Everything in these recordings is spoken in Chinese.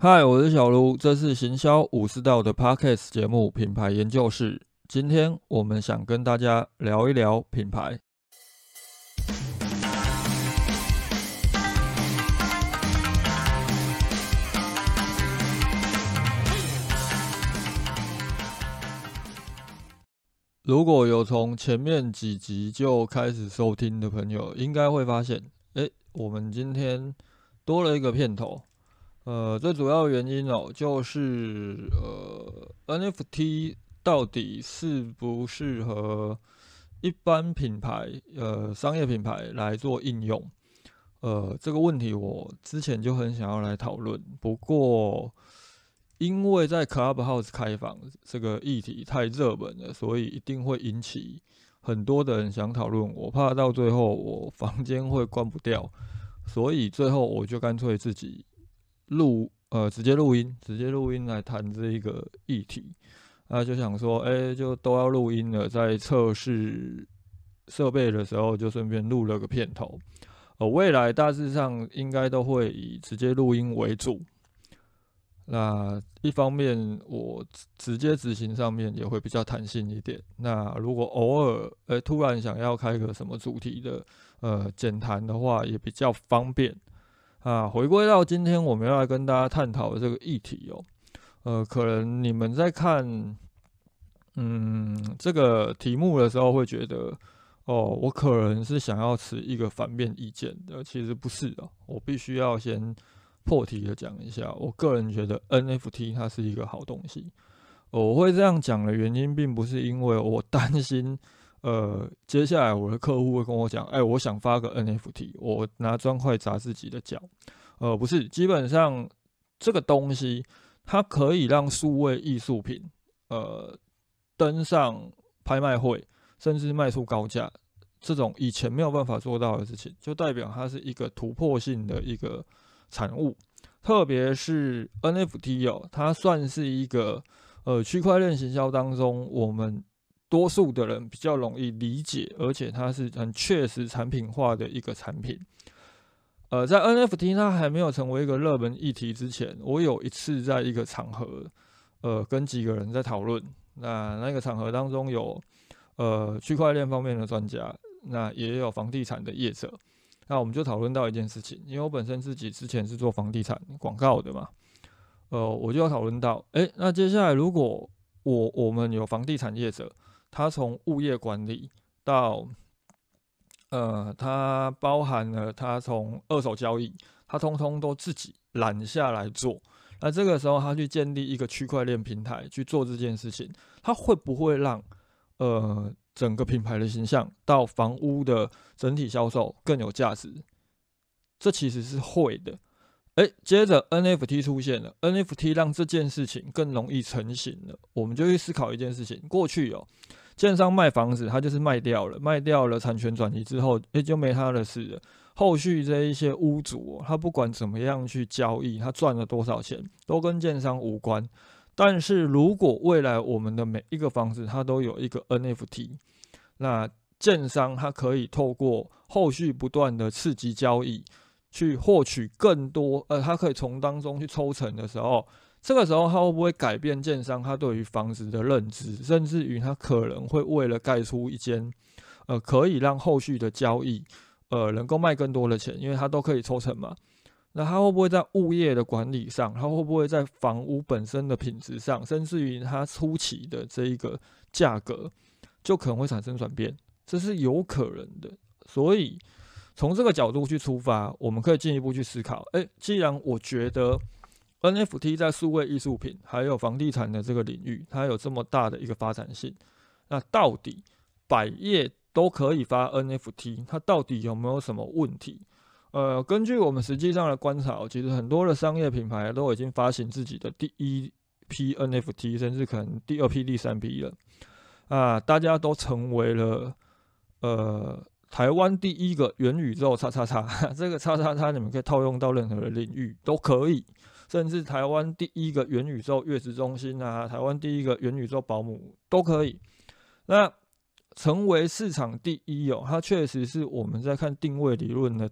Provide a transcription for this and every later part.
嗨，我是小卢，这是行销武士道的 Podcast 节目品牌研究室。今天我们想跟大家聊一聊品牌。如果有从前面几集就开始收听的朋友，应该会发现，哎，我们今天多了一个片头。呃，最主要原因哦，就是呃，NFT 到底适不适合一般品牌、呃商业品牌来做应用？呃，这个问题我之前就很想要来讨论，不过因为在 Clubhouse 开房这个议题太热门了，所以一定会引起很多的人想讨论。我怕到最后我房间会关不掉，所以最后我就干脆自己。录呃，直接录音，直接录音来谈这一个议题，那就想说，哎，就都要录音了，在测试设备的时候，就顺便录了个片头。呃，未来大致上应该都会以直接录音为主。那一方面，我直接执行上面也会比较弹性一点。那如果偶尔，哎，突然想要开个什么主题的，呃，简谈的话，也比较方便。啊，回归到今天我们要来跟大家探讨的这个议题哦，呃，可能你们在看，嗯，这个题目的时候会觉得，哦，我可能是想要持一个反面意见的，其实不是的，我必须要先破题的讲一下，我个人觉得 NFT 它是一个好东西，我会这样讲的原因，并不是因为我担心。呃，接下来我的客户会跟我讲，哎，我想发个 NFT，我拿砖块砸自己的脚。呃，不是，基本上这个东西它可以让数位艺术品，呃，登上拍卖会，甚至卖出高价，这种以前没有办法做到的事情，就代表它是一个突破性的一个产物。特别是 NFT 哦，它算是一个呃区块链行销当中我们。多数的人比较容易理解，而且它是很确实产品化的一个产品。呃，在 NFT 它还没有成为一个热门议题之前，我有一次在一个场合，呃，跟几个人在讨论。那那个场合当中有呃区块链方面的专家，那也有房地产的业者。那我们就讨论到一件事情，因为我本身自己之前是做房地产广告的嘛，呃，我就要讨论到，哎，那接下来如果我我们有房地产业者。它从物业管理到，呃，它包含了它从二手交易，它通通都自己揽下来做。那这个时候，他去建立一个区块链平台去做这件事情，它会不会让呃整个品牌的形象到房屋的整体销售更有价值？这其实是会的。哎，接着 NFT 出现了，NFT 让这件事情更容易成型了。我们就去思考一件事情：过去哦，建商卖房子，他就是卖掉了，卖掉了产权转移之后，哎，就没他的事了。后续这一些屋主，他不管怎么样去交易，他赚了多少钱，都跟建商无关。但是如果未来我们的每一个房子，它都有一个 NFT，那建商它可以透过后续不断的刺激交易。去获取更多，呃，他可以从当中去抽成的时候，这个时候他会不会改变建商他对于房子的认知，甚至于他可能会为了盖出一间，呃，可以让后续的交易，呃，能够卖更多的钱，因为他都可以抽成嘛。那他会不会在物业的管理上，他会不会在房屋本身的品质上，甚至于他初期的这一个价格，就可能会产生转变，这是有可能的，所以。从这个角度去出发，我们可以进一步去思考：诶，既然我觉得 NFT 在数位艺术品还有房地产的这个领域，它有这么大的一个发展性，那到底百业都可以发 NFT，它到底有没有什么问题？呃，根据我们实际上的观察，其实很多的商业品牌都已经发行自己的第一批 NFT，甚至可能第二批、第三批了。啊，大家都成为了呃。台湾第一个元宇宙叉叉叉，这个叉叉叉你们可以套用到任何的领域都可以，甚至台湾第一个元宇宙月子中心啊，台湾第一个元宇宙保姆都可以。那成为市场第一哦，它确实是我们在看定位理论的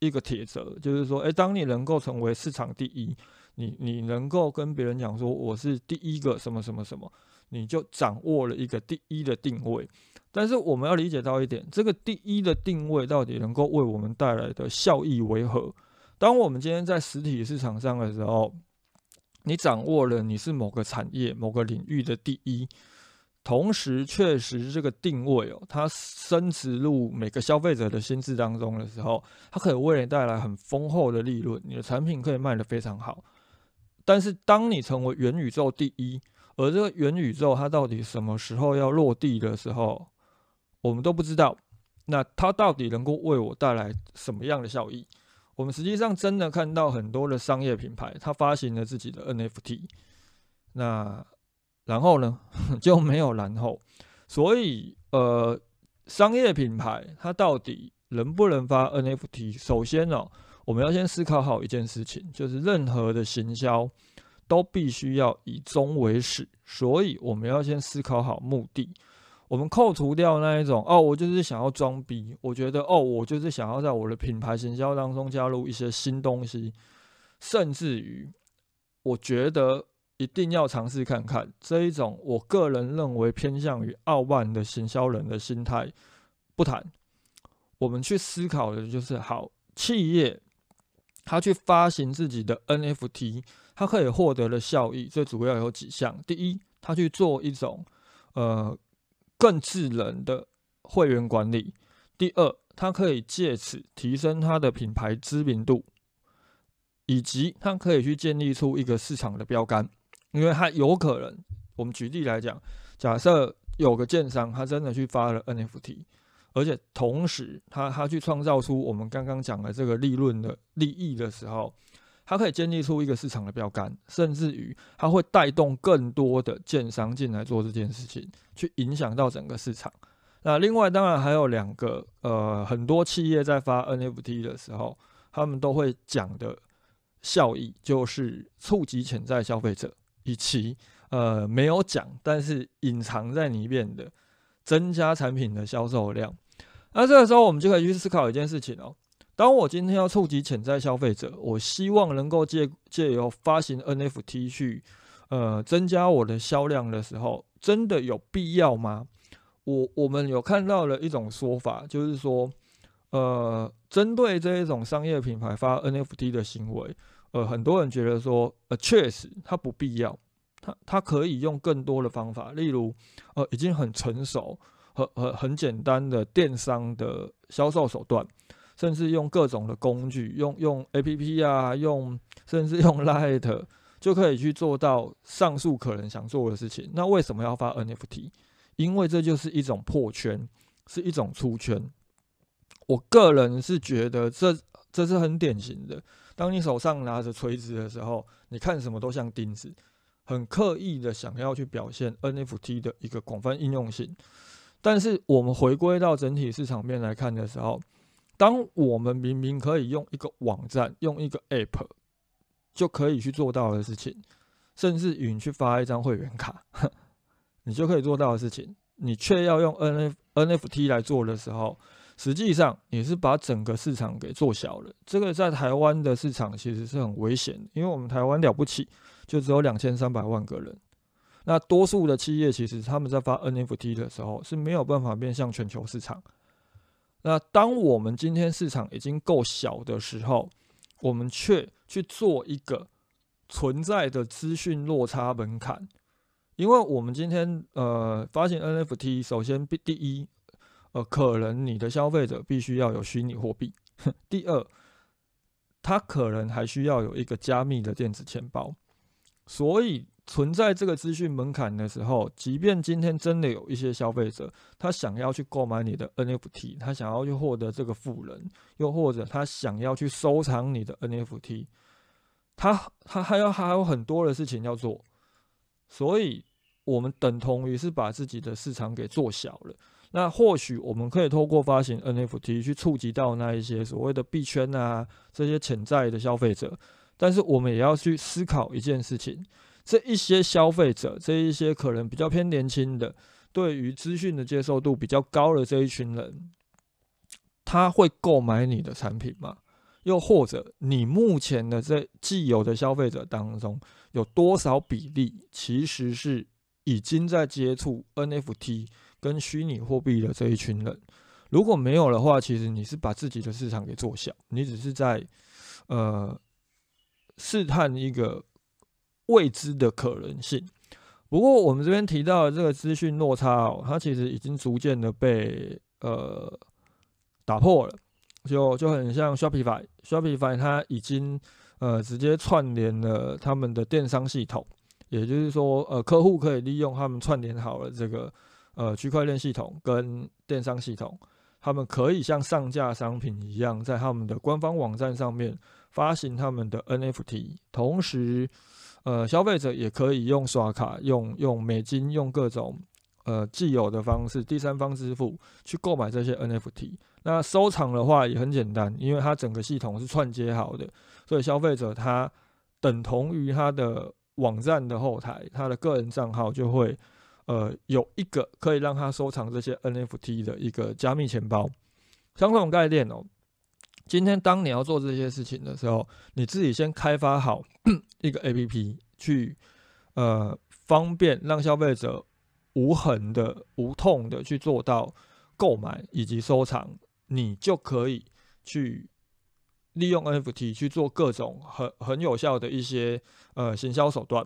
一个铁则，就是说，诶，当你能够成为市场第一，你你能够跟别人讲说我是第一个什么什么什么，你就掌握了一个第一的定位。但是我们要理解到一点，这个第一的定位到底能够为我们带来的效益为何？当我们今天在实体市场上的时候，你掌握了你是某个产业、某个领域的第一，同时确实这个定位哦，它深植入每个消费者的心智当中的时候，它可以为你带来很丰厚的利润，你的产品可以卖得非常好。但是当你成为元宇宙第一，而这个元宇宙它到底什么时候要落地的时候，我们都不知道，那它到底能够为我带来什么样的效益？我们实际上真的看到很多的商业品牌，它发行了自己的 NFT，那然后呢 就没有然后，所以呃，商业品牌它到底能不能发 NFT？首先呢，我们要先思考好一件事情，就是任何的行销都必须要以终为始，所以我们要先思考好目的。我们扣除掉那一种哦，我就是想要装逼。我觉得哦，我就是想要在我的品牌行销当中加入一些新东西，甚至于我觉得一定要尝试看看这一种我个人认为偏向于傲慢的行销人的心态。不谈，我们去思考的就是好企业，他去发行自己的 NFT，它可以获得的效益最主要有几项。第一，他去做一种呃。更智能的会员管理。第二，它可以借此提升它的品牌知名度，以及它可以去建立出一个市场的标杆。因为它有可能，我们举例来讲，假设有个建商，他真的去发了 NFT，而且同时他他去创造出我们刚刚讲的这个利润的利益的时候。它可以建立出一个市场的标杆，甚至于它会带动更多的建商进来做这件事情，去影响到整个市场。那另外当然还有两个，呃，很多企业在发 NFT 的时候，他们都会讲的效益，就是触及潜在消费者，以及呃没有讲，但是隐藏在里面的增加产品的销售量。那这个时候我们就可以去思考一件事情哦。当我今天要触及潜在消费者，我希望能够借借由发行 NFT 去，呃，增加我的销量的时候，真的有必要吗？我我们有看到了一种说法，就是说，呃，针对这一种商业品牌发 NFT 的行为，呃，很多人觉得说，呃，确实它不必要，它它可以用更多的方法，例如，呃，已经很成熟和和很简单的电商的销售手段。甚至用各种的工具，用用 A P P 啊，用甚至用 Light 就可以去做到上述可能想做的事情。那为什么要发 N F T？因为这就是一种破圈，是一种出圈。我个人是觉得这这是很典型的。当你手上拿着锤子的时候，你看什么都像钉子，很刻意的想要去表现 N F T 的一个广泛应用性。但是我们回归到整体市场面来看的时候，当我们明明可以用一个网站、用一个 App 就可以去做到的事情，甚至于你去发一张会员卡，你就可以做到的事情，你却要用 N F NFT 来做的时候，实际上你是把整个市场给做小了。这个在台湾的市场其实是很危险，因为我们台湾了不起，就只有两千三百万个人。那多数的企业其实他们在发 NFT 的时候是没有办法面向全球市场。那当我们今天市场已经够小的时候，我们却去做一个存在的资讯落差门槛，因为我们今天呃发行 NFT，首先第一，呃，可能你的消费者必须要有虚拟货币；第二，他可能还需要有一个加密的电子钱包，所以。存在这个资讯门槛的时候，即便今天真的有一些消费者，他想要去购买你的 NFT，他想要去获得这个富人，又或者他想要去收藏你的 NFT，他他还要还有很多的事情要做，所以我们等同于是把自己的市场给做小了。那或许我们可以透过发行 NFT 去触及到那一些所谓的币圈啊这些潜在的消费者，但是我们也要去思考一件事情。这一些消费者，这一些可能比较偏年轻的，对于资讯的接受度比较高的这一群人，他会购买你的产品吗？又或者你目前的这既有的消费者当中，有多少比例其实是已经在接触 NFT 跟虚拟货币的这一群人？如果没有的话，其实你是把自己的市场给做小，你只是在呃试探一个未知的可能性。不过我们这边提到的这个资讯落差哦，它其实已经逐渐的被呃打破了，就就很像 Shopify，Shopify 它已经呃直接串联了他们的电商系统，也就是说呃客户可以利用他们串联好了这个呃区块链系统跟电商系统。他们可以像上架商品一样，在他们的官方网站上面发行他们的 NFT，同时，呃，消费者也可以用刷卡、用用美金、用各种呃既有的方式、第三方支付去购买这些 NFT。那收藏的话也很简单，因为它整个系统是串接好的，所以消费者他等同于他的网站的后台，他的个人账号就会。呃，有一个可以让他收藏这些 NFT 的一个加密钱包，相同概念哦。今天当你要做这些事情的时候，你自己先开发好 一个 APP，去呃方便让消费者无痕的、无痛的去做到购买以及收藏，你就可以去利用 NFT 去做各种很很有效的一些呃行销手段。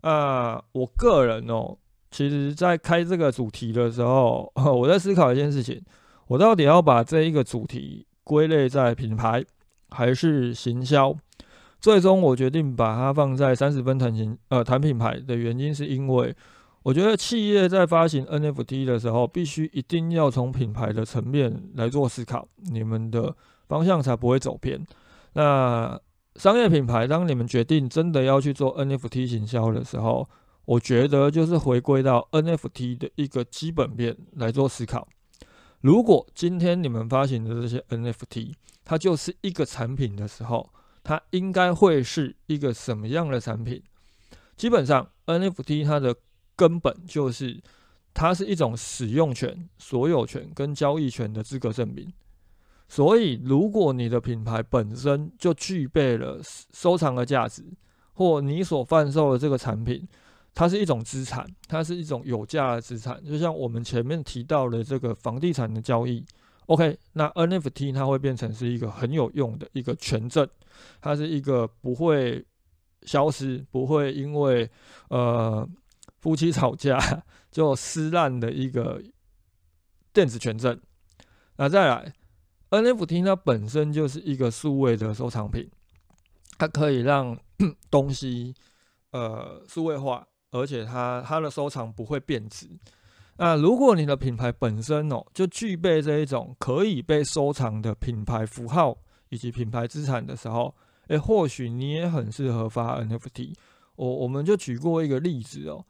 啊，我个人哦。其实，在开这个主题的时候，我在思考一件事情：我到底要把这一个主题归类在品牌还是行销？最终，我决定把它放在三十分谈行呃谈品牌的原因，是因为我觉得企业在发行 NFT 的时候，必须一定要从品牌的层面来做思考，你们的方向才不会走偏。那商业品牌，当你们决定真的要去做 NFT 行销的时候，我觉得就是回归到 NFT 的一个基本面来做思考。如果今天你们发行的这些 NFT，它就是一个产品的时候，它应该会是一个什么样的产品？基本上，NFT 它的根本就是它是一种使用权、所有权跟交易权的资格证明。所以，如果你的品牌本身就具备了收藏的价值，或你所贩售的这个产品，它是一种资产，它是一种有价的资产，就像我们前面提到的这个房地产的交易。OK，那 NFT 它会变成是一个很有用的一个权证，它是一个不会消失、不会因为呃夫妻吵架就撕烂的一个电子权证。那再来，NFT 它本身就是一个数位的收藏品，它可以让 东西呃数位化。而且它它的收藏不会贬值。那如果你的品牌本身哦就具备这一种可以被收藏的品牌符号以及品牌资产的时候，诶，或许你也很适合发 NFT。我我们就举过一个例子哦，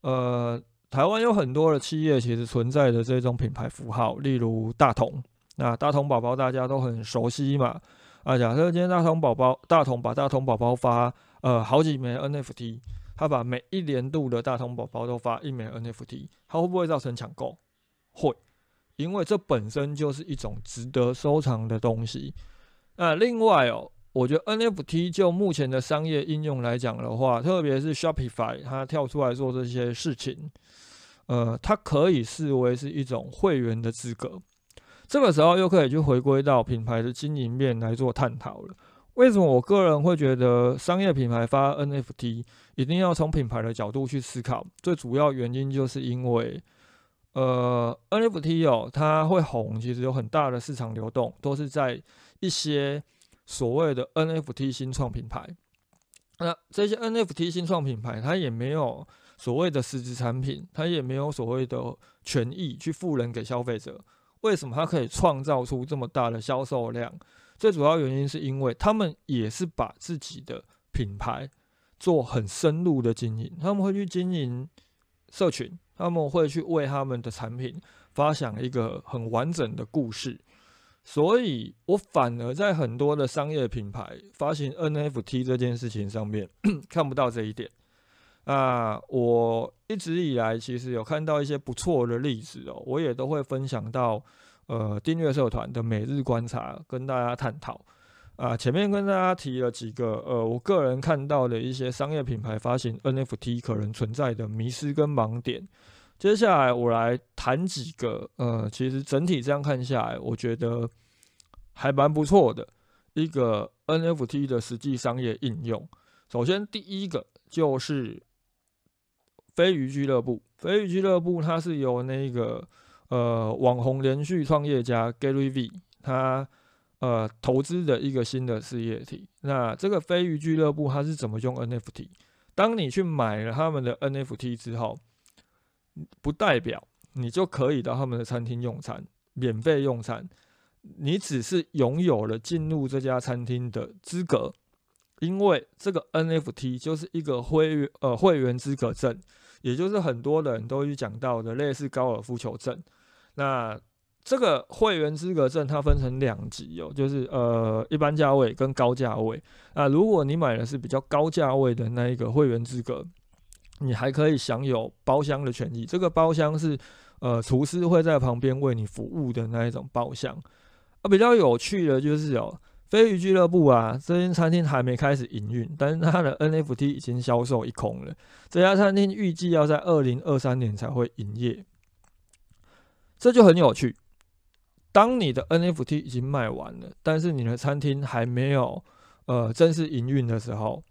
呃，台湾有很多的企业其实存在的这种品牌符号，例如大同。那大同宝宝大家都很熟悉嘛。啊，假设今天大同宝宝大同把大同宝宝发呃好几枚 NFT。他把每一年度的大通宝宝都发一枚 NFT，它会不会造成抢购？会，因为这本身就是一种值得收藏的东西。那另外哦，我觉得 NFT 就目前的商业应用来讲的话，特别是 Shopify 它跳出来做这些事情，呃，它可以视为是一种会员的资格。这个时候又可以去回归到品牌的经营面来做探讨了。为什么我个人会觉得商业品牌发 NFT 一定要从品牌的角度去思考？最主要原因就是因为，呃，NFT 哦，它会红，其实有很大的市场流动，都是在一些所谓的 NFT 新创品牌。那这些 NFT 新创品牌，它也没有所谓的实质产品，它也没有所谓的权益去赋能给消费者。为什么它可以创造出这么大的销售量？最主要原因是因为他们也是把自己的品牌做很深入的经营，他们会去经营社群，他们会去为他们的产品发想一个很完整的故事，所以我反而在很多的商业品牌发行 NFT 这件事情上面 看不到这一点。啊，我一直以来其实有看到一些不错的例子哦，我也都会分享到。呃，订阅社团的每日观察跟大家探讨。啊，前面跟大家提了几个，呃，我个人看到的一些商业品牌发行 NFT 可能存在的迷失跟盲点。接下来我来谈几个，呃，其实整体这样看下来，我觉得还蛮不错的一个 NFT 的实际商业应用。首先第一个就是飞鱼俱乐部，飞鱼俱乐部它是由那个呃网红连续创业家 Gary V 他呃投资的一个新的事业体。那这个飞鱼俱乐部它是怎么用 NFT？当你去买了他们的 NFT 之后，不代表你就可以到他们的餐厅用餐，免费用餐。你只是拥有了进入这家餐厅的资格，因为这个 NFT 就是一个会员呃会员资格证，也就是很多人都去讲到的类似高尔夫球证。那这个会员资格证它分成两级哦，就是呃一般价位跟高价位。啊如果你买的是比较高价位的那一个会员资格。你还可以享有包厢的权益，这个包厢是呃厨师会在旁边为你服务的那一种包厢。啊，比较有趣的就是哦，飞鱼俱乐部啊，这间餐厅还没开始营运，但是它的 NFT 已经销售一空了。这家餐厅预计要在二零二三年才会营业，这就很有趣。当你的 NFT 已经卖完了，但是你的餐厅还没有呃正式营运的时候。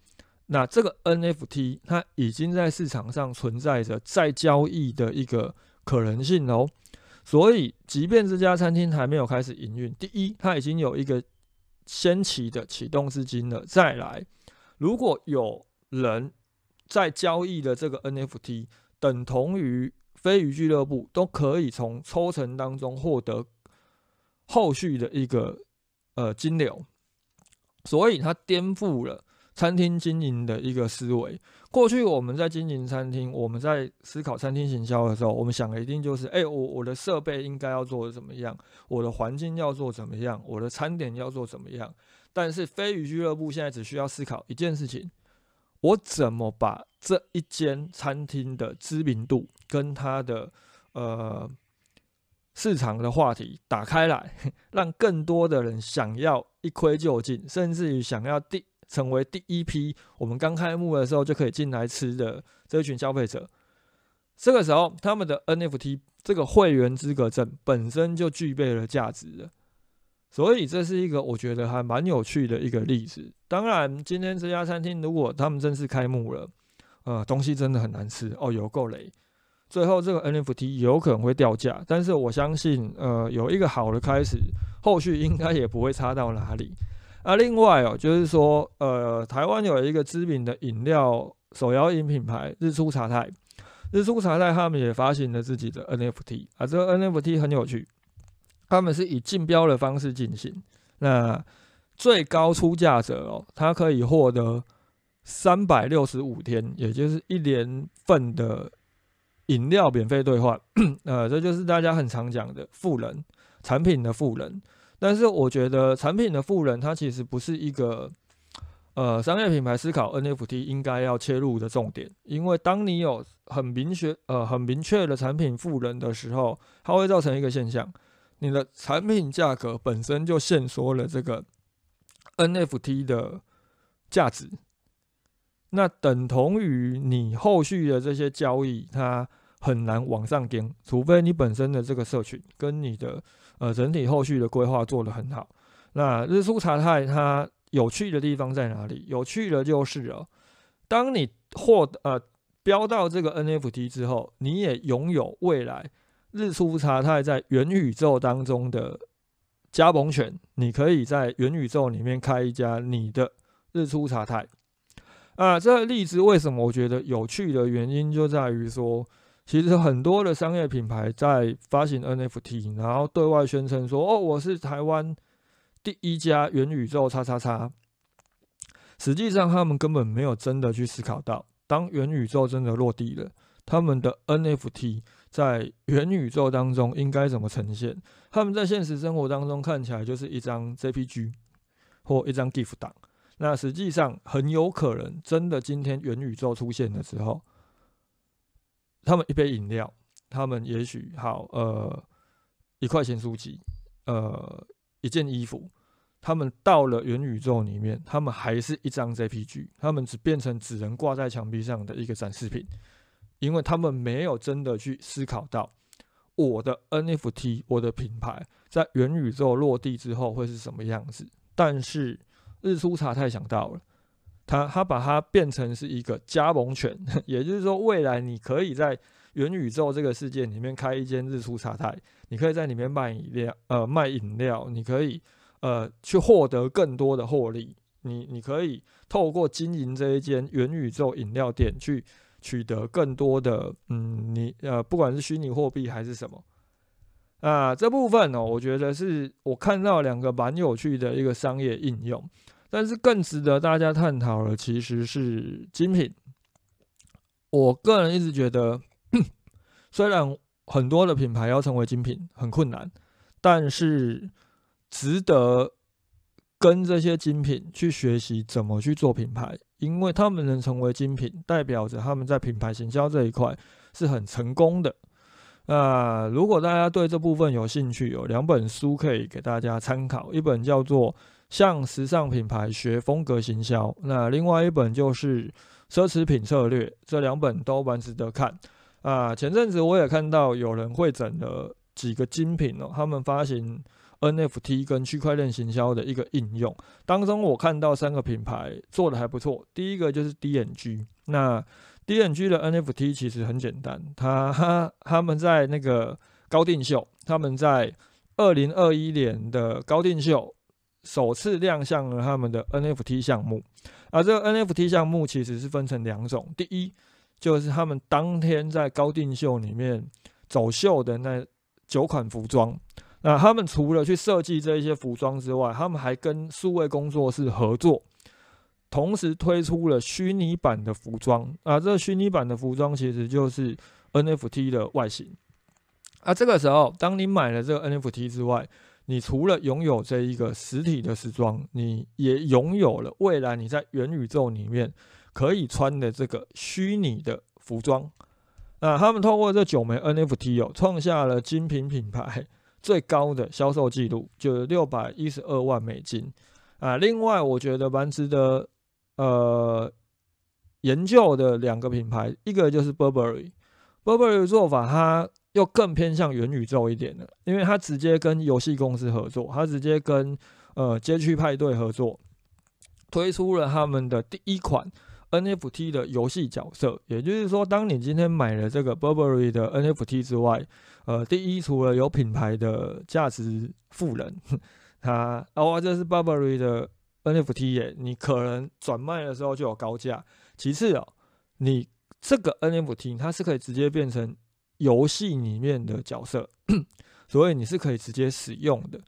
那这个 NFT 它已经在市场上存在着再交易的一个可能性哦，所以即便这家餐厅还没有开始营运，第一，它已经有一个先期的启动资金了。再来，如果有人在交易的这个 NFT，等同于飞鱼俱乐部都可以从抽成当中获得后续的一个呃金流，所以它颠覆了。餐厅经营的一个思维。过去我们在经营餐厅，我们在思考餐厅行销的时候，我们想的一定就是：哎，我我的设备应该要做的怎么样？我的环境要做怎么样？我的餐点要做怎么样？但是飞鱼俱乐部现在只需要思考一件事情：我怎么把这一间餐厅的知名度跟它的呃市场的话题打开来，让更多的人想要一窥究竟，甚至于想要第。成为第一批我们刚开幕的时候就可以进来吃的这一群消费者，这个时候他们的 NFT 这个会员资格证本身就具备了价值了，所以这是一个我觉得还蛮有趣的一个例子。当然，今天这家餐厅如果他们正式开幕了，呃，东西真的很难吃哦，有够雷，最后这个 NFT 有可能会掉价，但是我相信，呃，有一个好的开始，后续应该也不会差到哪里。啊另外哦，就是说，呃，台湾有一个知名的饮料手摇饮品牌日出茶太，日出茶太他们也发行了自己的 NFT 啊，这个 NFT 很有趣，他们是以竞标的方式进行，那最高出价者哦，他可以获得三百六十五天，也就是一年份的饮料免费兑换，呃，这就是大家很常讲的富人产品的富人。但是我觉得产品的富人，它其实不是一个呃商业品牌思考 NFT 应该要切入的重点，因为当你有很明确呃很明确的产品富人的时候，它会造成一个现象，你的产品价格本身就限缩了这个 NFT 的价值，那等同于你后续的这些交易，它很难往上跟，除非你本身的这个社群跟你的。呃，整体后续的规划做得很好。那日出茶太它有趣的地方在哪里？有趣的就是哦，当你获呃标到这个 NFT 之后，你也拥有未来日出茶太在元宇宙当中的加盟权。你可以在元宇宙里面开一家你的日出茶太。啊，这个例子为什么我觉得有趣的原因就在于说。其实很多的商业品牌在发行 NFT，然后对外宣称说：“哦，我是台湾第一家元宇宙叉叉叉。”实际上，他们根本没有真的去思考到，当元宇宙真的落地了，他们的 NFT 在元宇宙当中应该怎么呈现？他们在现实生活当中看起来就是一张 JPG 或一张 GIF 档。那实际上很有可能，真的今天元宇宙出现的时候。他们一杯饮料，他们也许好，呃，一块钱书籍，呃，一件衣服，他们到了元宇宙里面，他们还是一张 JPG，他们只变成只能挂在墙壁上的一个展示品，因为他们没有真的去思考到我的 NFT，我的品牌在元宇宙落地之后会是什么样子。但是日出茶太想到了，他他把它变成是一个加盟权，也就是说，未来你可以在元宇宙这个世界里面开一间日出茶太，你可以在里面卖饮料，呃，卖饮料，你可以。呃，去获得更多的获利，你你可以透过经营这一间元宇宙饮料店去取得更多的，嗯，你呃，不管是虚拟货币还是什么，啊，这部分呢，我觉得是我看到两个蛮有趣的一个商业应用，但是更值得大家探讨的其实是精品。我个人一直觉得，虽然很多的品牌要成为精品很困难，但是。值得跟这些精品去学习怎么去做品牌，因为他们能成为精品，代表着他们在品牌行销这一块是很成功的。那如果大家对这部分有兴趣，有两本书可以给大家参考，一本叫做《向时尚品牌学风格行销》，那另外一本就是《奢侈品策略》，这两本都蛮值得看。啊，前阵子我也看到有人会整了几个精品哦，他们发行。NFT 跟区块链行销的一个应用当中，我看到三个品牌做的还不错。第一个就是 DNG，那 DNG 的 NFT 其实很简单，他他们在那个高定秀，他们在二零二一年的高定秀首次亮相了他们的 NFT 项目。而这个 NFT 项目其实是分成两种，第一就是他们当天在高定秀里面走秀的那九款服装。那他们除了去设计这一些服装之外，他们还跟数位工作室合作，同时推出了虚拟版的服装。啊，这个虚拟版的服装其实就是 NFT 的外形。啊，这个时候，当你买了这个 NFT 之外，你除了拥有这一个实体的时装，你也拥有了未来你在元宇宙里面可以穿的这个虚拟的服装。啊，他们通过这九枚 NFT 哦，创下了精品品牌。最高的销售记录就六百一十二万美金啊！另外，我觉得蛮值得呃研究的两个品牌，一个就是 Burberry，Burberry 的做法它又更偏向元宇宙一点的，因为它直接跟游戏公司合作，它直接跟呃街区派对合作，推出了他们的第一款。NFT 的游戏角色，也就是说，当你今天买了这个 Burberry 的 NFT 之外，呃，第一，除了有品牌的价值富人，他哦，这是 Burberry 的 NFT 耶，你可能转卖的时候就有高价。其次哦，你这个 NFT 它是可以直接变成游戏里面的角色，所以你是可以直接使用的。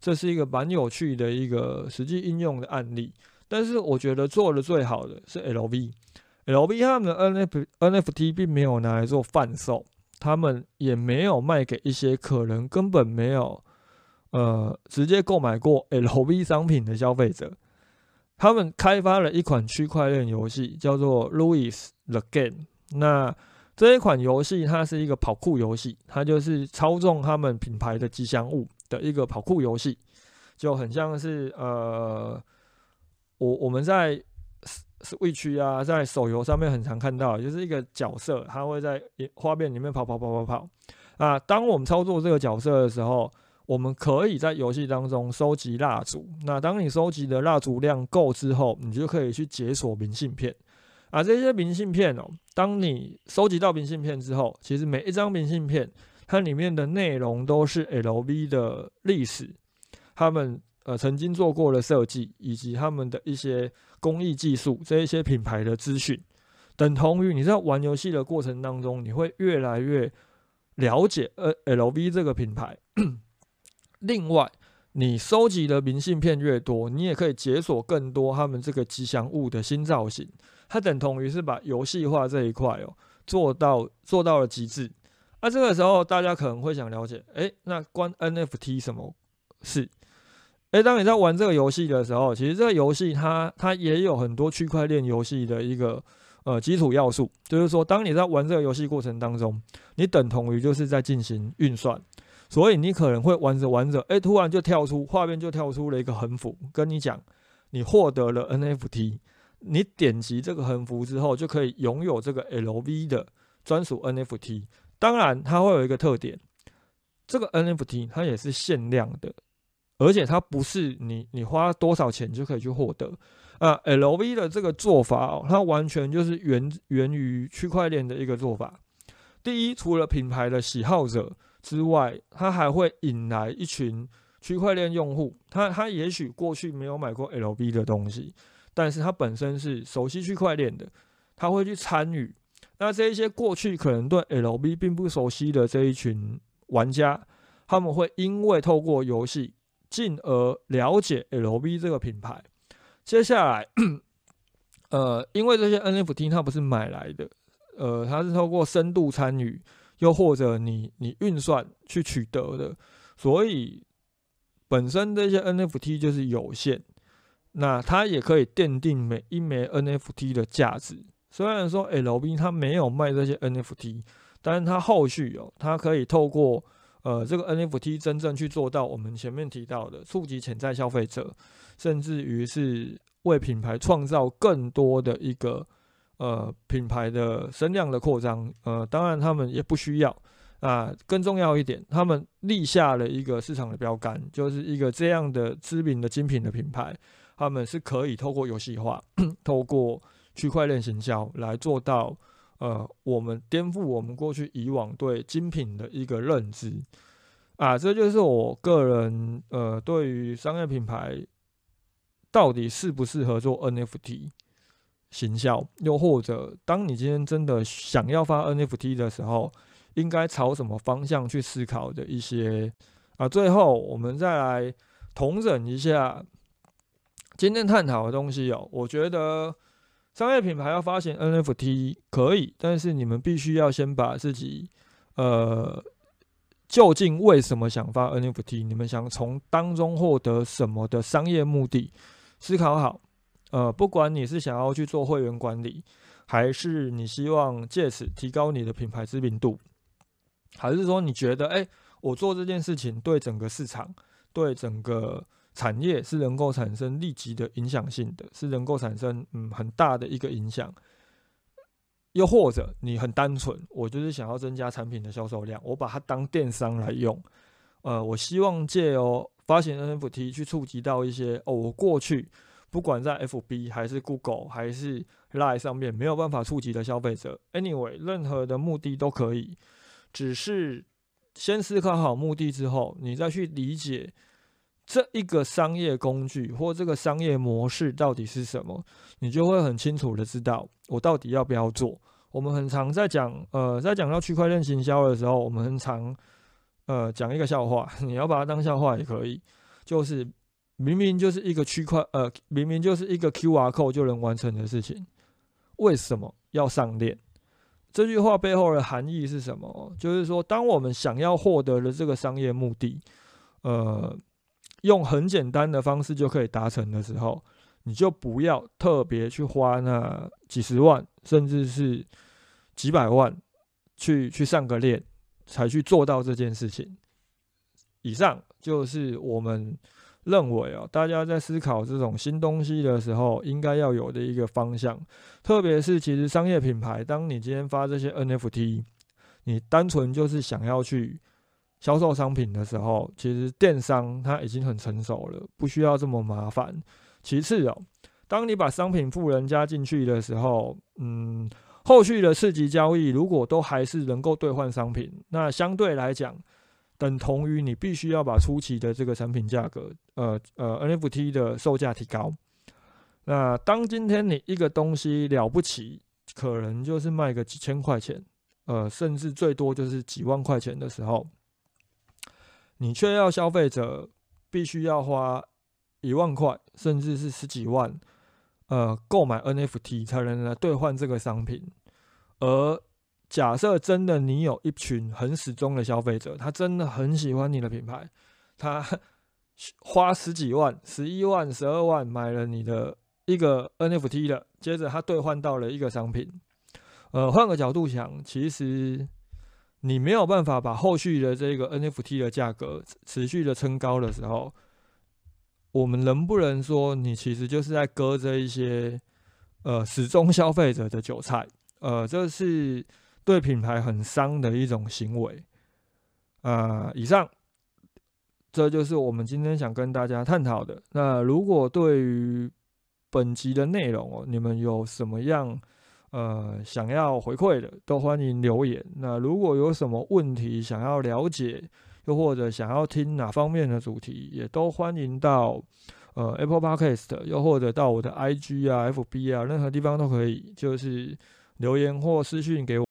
这是一个蛮有趣的一个实际应用的案例。但是我觉得做的最好的是 LV，LV 他们的 NFT NFT 并没有拿来做贩售，他们也没有卖给一些可能根本没有呃直接购买过 LV 商品的消费者。他们开发了一款区块链游戏，叫做 Louis the Game。那这一款游戏它是一个跑酷游戏，它就是操纵他们品牌的吉祥物的一个跑酷游戏，就很像是呃。我我们在位区啊，在手游上面很常看到，就是一个角色，他会在画面里面跑跑跑跑跑啊。当我们操作这个角色的时候，我们可以在游戏当中收集蜡烛。那当你收集的蜡烛量够之后，你就可以去解锁明信片啊。这些明信片哦，当你收集到明信片之后，其实每一张明信片它里面的内容都是 LV 的历史，他们。呃，曾经做过的设计，以及他们的一些工艺技术，这一些品牌的资讯，等同于你在玩游戏的过程当中，你会越来越了解呃 LV 这个品牌。另外，你收集的明信片越多，你也可以解锁更多他们这个吉祥物的新造型。它等同于是把游戏化这一块哦做到做到了极致。那这个时候，大家可能会想了解，哎，那关 NFT 什么事？诶，当你在玩这个游戏的时候，其实这个游戏它它也有很多区块链游戏的一个呃基础要素，就是说，当你在玩这个游戏过程当中，你等同于就是在进行运算，所以你可能会玩着玩着，哎，突然就跳出画面，就跳出了一个横幅，跟你讲，你获得了 NFT。你点击这个横幅之后，就可以拥有这个 LV 的专属 NFT。当然，它会有一个特点，这个 NFT 它也是限量的，而且它不是你你花多少钱就可以去获得。啊，LV 的这个做法哦，它完全就是源源于区块链的一个做法。第一，除了品牌的喜好者之外，它还会引来一群区块链用户。他他也许过去没有买过 LV 的东西，但是他本身是熟悉区块链的，他会去参与。那这一些过去可能对 LV 并不熟悉的这一群玩家，他们会因为透过游戏，进而了解 LV 这个品牌。接下来，呃，因为这些 NFT 它不是买来的。呃，它是透过深度参与，又或者你你运算去取得的，所以本身这些 NFT 就是有限，那它也可以奠定每一枚 NFT 的价值。虽然说 LV 它没有卖这些 NFT，但是它后续哦，它可以透过呃这个 NFT 真正去做到我们前面提到的触及潜在消费者，甚至于是为品牌创造更多的一个。呃，品牌的声量的扩张，呃，当然他们也不需要啊。更重要一点，他们立下了一个市场的标杆，就是一个这样的知名的精品的品牌，他们是可以透过游戏化、透过区块链行销来做到，呃，我们颠覆我们过去以往对精品的一个认知啊。这就是我个人呃，对于商业品牌到底适不适合做 NFT。行销，又或者当你今天真的想要发 NFT 的时候，应该朝什么方向去思考的一些啊？最后我们再来统整一下今天探讨的东西哦。我觉得商业品牌要发行 NFT 可以，但是你们必须要先把自己呃究竟为什么想发 NFT，你们想从当中获得什么的商业目的思考好。呃，不管你是想要去做会员管理，还是你希望借此提高你的品牌知名度，还是说你觉得，哎，我做这件事情对整个市场、对整个产业是能够产生立即的影响性的，是能够产生嗯很大的一个影响，又或者你很单纯，我就是想要增加产品的销售量，我把它当电商来用，呃，我希望借由发行 NFT 去触及到一些哦，我过去。不管在 FB 还是 Google 还是 Line 上面没有办法触及的消费者，Anyway，任何的目的都可以，只是先思考好目的之后，你再去理解这一个商业工具或这个商业模式到底是什么，你就会很清楚的知道我到底要不要做。我们很常在讲，呃，在讲到区块链行销的时候，我们很常呃讲一个笑话，你要把它当笑话也可以，就是。明明就是一个区块，呃，明明就是一个 Q R code 就能完成的事情，为什么要上链？这句话背后的含义是什么？就是说，当我们想要获得的这个商业目的，呃，用很简单的方式就可以达成的时候，你就不要特别去花那几十万，甚至是几百万去去上个链，才去做到这件事情。以上就是我们。认为啊，大家在思考这种新东西的时候，应该要有的一个方向，特别是其实商业品牌，当你今天发这些 NFT，你单纯就是想要去销售商品的时候，其实电商它已经很成熟了，不需要这么麻烦。其次哦，当你把商品富人加进去的时候，嗯，后续的次级交易如果都还是能够兑换商品，那相对来讲。等同于你必须要把初期的这个产品价格，呃呃 NFT 的售价提高。那当今天你一个东西了不起，可能就是卖个几千块钱，呃，甚至最多就是几万块钱的时候，你却要消费者必须要花一万块，甚至是十几万，呃，购买 NFT 才能来兑换这个商品，而假设真的你有一群很始终的消费者，他真的很喜欢你的品牌，他 花十几万、十一万、十二万买了你的一个 NFT 的，接着他兑换到了一个商品。呃，换个角度想，其实你没有办法把后续的这个 NFT 的价格持续的撑高的时候，我们能不能说你其实就是在割这一些呃始终消费者的韭菜？呃，这是对品牌很伤的一种行为。啊，以上这就是我们今天想跟大家探讨的。那如果对于本集的内容哦，你们有什么样？呃，想要回馈的都欢迎留言。那如果有什么问题想要了解，又或者想要听哪方面的主题，也都欢迎到呃 Apple Podcast，又或者到我的 IG 啊、FB 啊，任何地方都可以，就是留言或私讯给我。